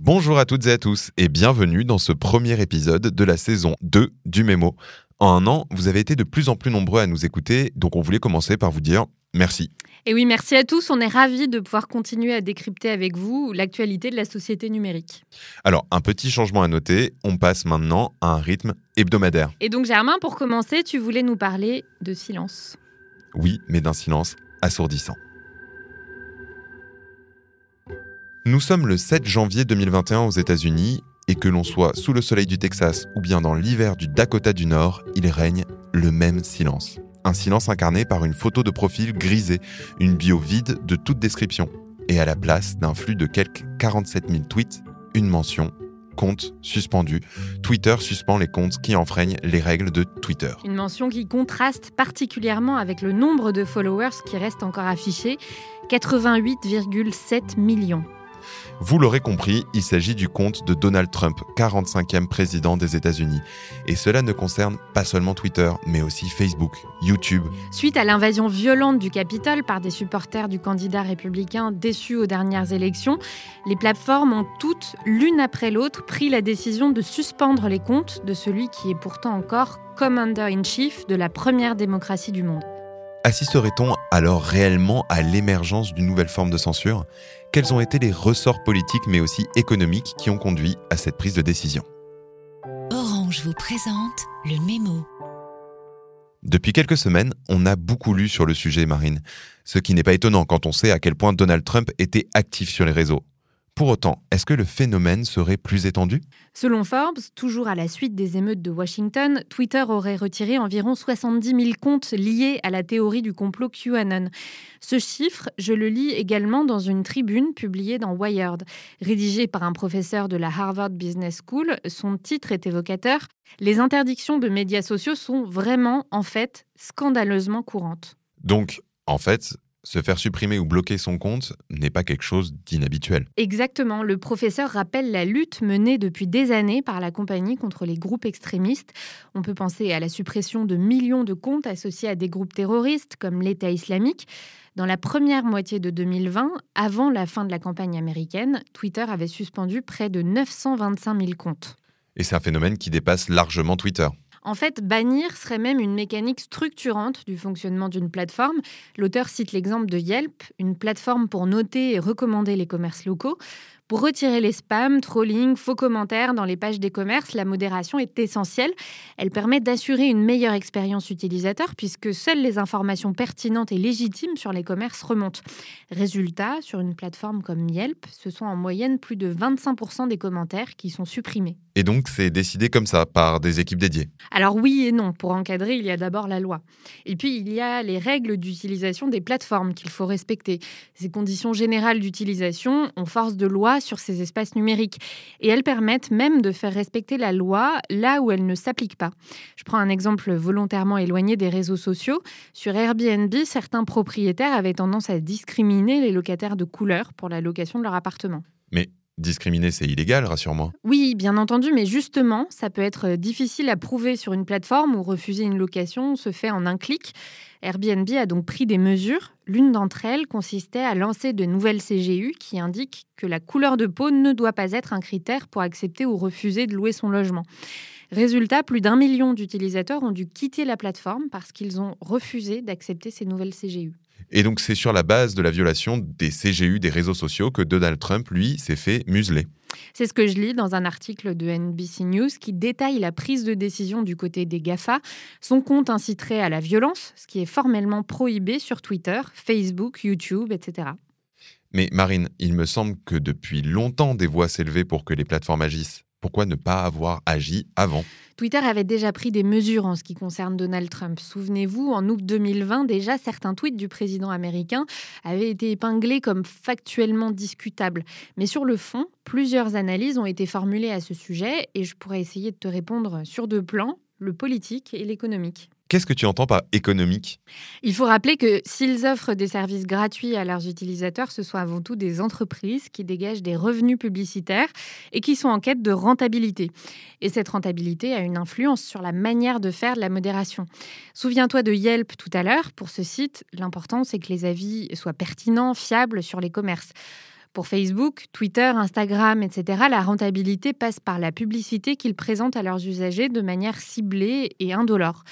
Bonjour à toutes et à tous et bienvenue dans ce premier épisode de la saison 2 du Mémo. En un an, vous avez été de plus en plus nombreux à nous écouter, donc on voulait commencer par vous dire merci. Et oui, merci à tous. On est ravis de pouvoir continuer à décrypter avec vous l'actualité de la société numérique. Alors, un petit changement à noter, on passe maintenant à un rythme hebdomadaire. Et donc, Germain, pour commencer, tu voulais nous parler de silence. Oui, mais d'un silence assourdissant. Nous sommes le 7 janvier 2021 aux États-Unis et que l'on soit sous le soleil du Texas ou bien dans l'hiver du Dakota du Nord, il règne le même silence. Un silence incarné par une photo de profil grisée, une bio vide de toute description, et à la place d'un flux de quelques 47 000 tweets, une mention compte suspendu. Twitter suspend les comptes qui enfreignent les règles de Twitter. Une mention qui contraste particulièrement avec le nombre de followers qui reste encore affiché, 88,7 millions. Vous l'aurez compris, il s'agit du compte de Donald Trump, 45e président des États-Unis. Et cela ne concerne pas seulement Twitter, mais aussi Facebook, YouTube. Suite à l'invasion violente du Capitole par des supporters du candidat républicain déçus aux dernières élections, les plateformes ont toutes, l'une après l'autre, pris la décision de suspendre les comptes de celui qui est pourtant encore Commander-in-Chief de la première démocratie du monde. Assisterait-on alors réellement à l'émergence d'une nouvelle forme de censure? Quels ont été les ressorts politiques mais aussi économiques qui ont conduit à cette prise de décision? Orange vous présente le mémo. Depuis quelques semaines, on a beaucoup lu sur le sujet, Marine. Ce qui n'est pas étonnant quand on sait à quel point Donald Trump était actif sur les réseaux. Pour autant, est-ce que le phénomène serait plus étendu? Selon Forbes, toujours à la suite des émeutes de Washington, Twitter aurait retiré environ 70 000 comptes liés à la théorie du complot QAnon. Ce chiffre, je le lis également dans une tribune publiée dans Wired. Rédigée par un professeur de la Harvard Business School, son titre est évocateur. Les interdictions de médias sociaux sont vraiment, en fait, scandaleusement courantes. Donc, en fait, se faire supprimer ou bloquer son compte n'est pas quelque chose d'inhabituel. Exactement. Le professeur rappelle la lutte menée depuis des années par la compagnie contre les groupes extrémistes. On peut penser à la suppression de millions de comptes associés à des groupes terroristes comme l'État islamique. Dans la première moitié de 2020, avant la fin de la campagne américaine, Twitter avait suspendu près de 925 000 comptes. Et c'est un phénomène qui dépasse largement Twitter. En fait, bannir serait même une mécanique structurante du fonctionnement d'une plateforme. L'auteur cite l'exemple de Yelp, une plateforme pour noter et recommander les commerces locaux. Pour retirer les spams, trolling, faux commentaires dans les pages des commerces, la modération est essentielle. Elle permet d'assurer une meilleure expérience utilisateur puisque seules les informations pertinentes et légitimes sur les commerces remontent. Résultat, sur une plateforme comme Yelp, ce sont en moyenne plus de 25% des commentaires qui sont supprimés. Et donc c'est décidé comme ça par des équipes dédiées Alors oui et non. Pour encadrer, il y a d'abord la loi. Et puis il y a les règles d'utilisation des plateformes qu'il faut respecter. Ces conditions générales d'utilisation ont force de loi sur ces espaces numériques. Et elles permettent même de faire respecter la loi là où elle ne s'applique pas. Je prends un exemple volontairement éloigné des réseaux sociaux. Sur Airbnb, certains propriétaires avaient tendance à discriminer les locataires de couleur pour la location de leur appartement. Mais discriminer, c'est illégal, rassure-moi. Oui, bien entendu, mais justement, ça peut être difficile à prouver sur une plateforme où refuser une location se fait en un clic. Airbnb a donc pris des mesures. L'une d'entre elles consistait à lancer de nouvelles CGU qui indiquent que la couleur de peau ne doit pas être un critère pour accepter ou refuser de louer son logement. Résultat, plus d'un million d'utilisateurs ont dû quitter la plateforme parce qu'ils ont refusé d'accepter ces nouvelles CGU. Et donc c'est sur la base de la violation des CGU des réseaux sociaux que Donald Trump, lui, s'est fait museler. C'est ce que je lis dans un article de NBC News qui détaille la prise de décision du côté des GAFA. Son compte inciterait à la violence, ce qui est formellement prohibé sur Twitter, Facebook, YouTube, etc. Mais Marine, il me semble que depuis longtemps des voix s'élevaient pour que les plateformes agissent. Pourquoi ne pas avoir agi avant? Twitter avait déjà pris des mesures en ce qui concerne Donald Trump. Souvenez-vous, en août 2020, déjà certains tweets du président américain avaient été épinglés comme factuellement discutables. Mais sur le fond, plusieurs analyses ont été formulées à ce sujet et je pourrais essayer de te répondre sur deux plans, le politique et l'économique. Qu'est-ce que tu entends par économique? Il faut rappeler que s'ils offrent des services gratuits à leurs utilisateurs, ce sont avant tout des entreprises qui dégagent des revenus publicitaires et qui sont en quête de rentabilité. Et cette rentabilité a une influence sur la manière de faire de la modération. Souviens-toi de Yelp tout à l'heure. Pour ce site, l'important, c'est que les avis soient pertinents, fiables sur les commerces. Pour Facebook, Twitter, Instagram, etc., la rentabilité passe par la publicité qu'ils présentent à leurs usagers de manière ciblée et indolore.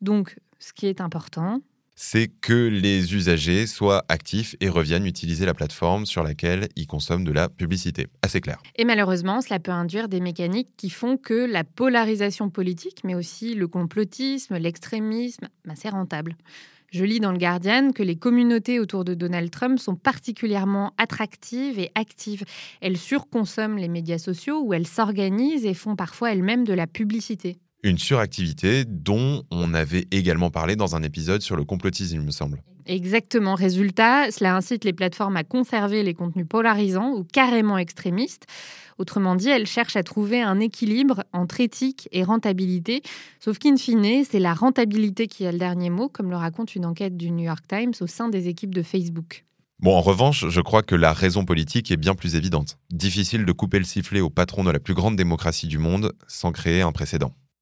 Donc, ce qui est important, c'est que les usagers soient actifs et reviennent utiliser la plateforme sur laquelle ils consomment de la publicité. Assez clair. Et malheureusement, cela peut induire des mécaniques qui font que la polarisation politique, mais aussi le complotisme, l'extrémisme, ben, c'est rentable. Je lis dans le Guardian que les communautés autour de Donald Trump sont particulièrement attractives et actives. Elles surconsomment les médias sociaux où elles s'organisent et font parfois elles-mêmes de la publicité. Une suractivité dont on avait également parlé dans un épisode sur le complotisme, il me semble. Exactement. Résultat, cela incite les plateformes à conserver les contenus polarisants ou carrément extrémistes. Autrement dit, elles cherchent à trouver un équilibre entre éthique et rentabilité. Sauf qu'in fine, c'est la rentabilité qui a le dernier mot, comme le raconte une enquête du New York Times au sein des équipes de Facebook. Bon, en revanche, je crois que la raison politique est bien plus évidente. Difficile de couper le sifflet au patron de la plus grande démocratie du monde sans créer un précédent.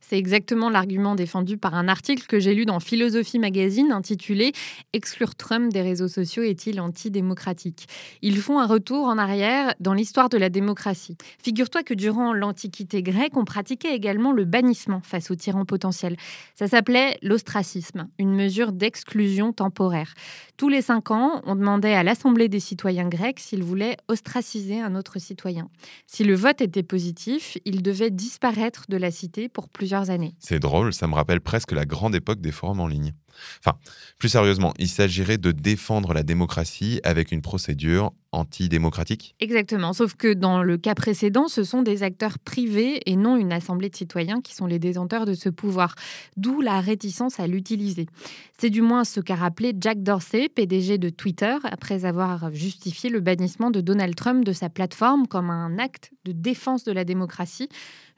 C'est exactement l'argument défendu par un article que j'ai lu dans Philosophie Magazine intitulé Exclure Trump des réseaux sociaux est-il antidémocratique? Ils font un retour en arrière dans l'histoire de la démocratie. Figure-toi que durant l'Antiquité grecque, on pratiquait également le bannissement face aux tyrans potentiels. Ça s'appelait l'ostracisme, une mesure d'exclusion temporaire. Tous les cinq ans, on demandait à l'Assemblée des citoyens grecs s'ils voulaient ostraciser un autre citoyen. Si le vote était positif, il devait disparaître de la cité pour plusieurs C'est drôle, ça me rappelle presque la grande époque des forums en ligne. Enfin, plus sérieusement, il s'agirait de défendre la démocratie avec une procédure antidémocratique Exactement, sauf que dans le cas précédent, ce sont des acteurs privés et non une assemblée de citoyens qui sont les détenteurs de ce pouvoir, d'où la réticence à l'utiliser. C'est du moins ce qu'a rappelé Jack Dorsey, PDG de Twitter, après avoir justifié le bannissement de Donald Trump de sa plateforme comme un acte de défense de la démocratie.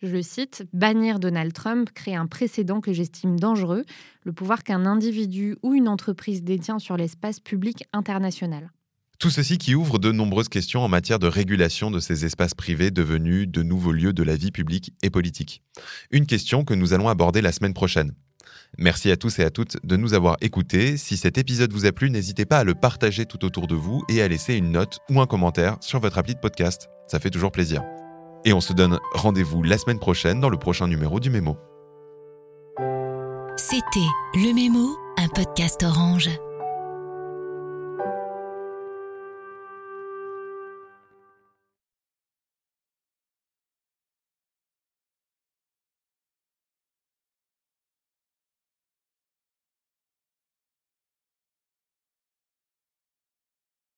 Je le cite, Bannir Donald Trump crée un précédent que j'estime dangereux, le pouvoir qu'un individu ou une entreprise détient sur l'espace public international. Tout ceci qui ouvre de nombreuses questions en matière de régulation de ces espaces privés devenus de nouveaux lieux de la vie publique et politique. Une question que nous allons aborder la semaine prochaine. Merci à tous et à toutes de nous avoir écoutés. Si cet épisode vous a plu, n'hésitez pas à le partager tout autour de vous et à laisser une note ou un commentaire sur votre appli de podcast. Ça fait toujours plaisir. Et on se donne rendez-vous la semaine prochaine dans le prochain numéro du Mémo. C'était Le Mémo, un podcast orange.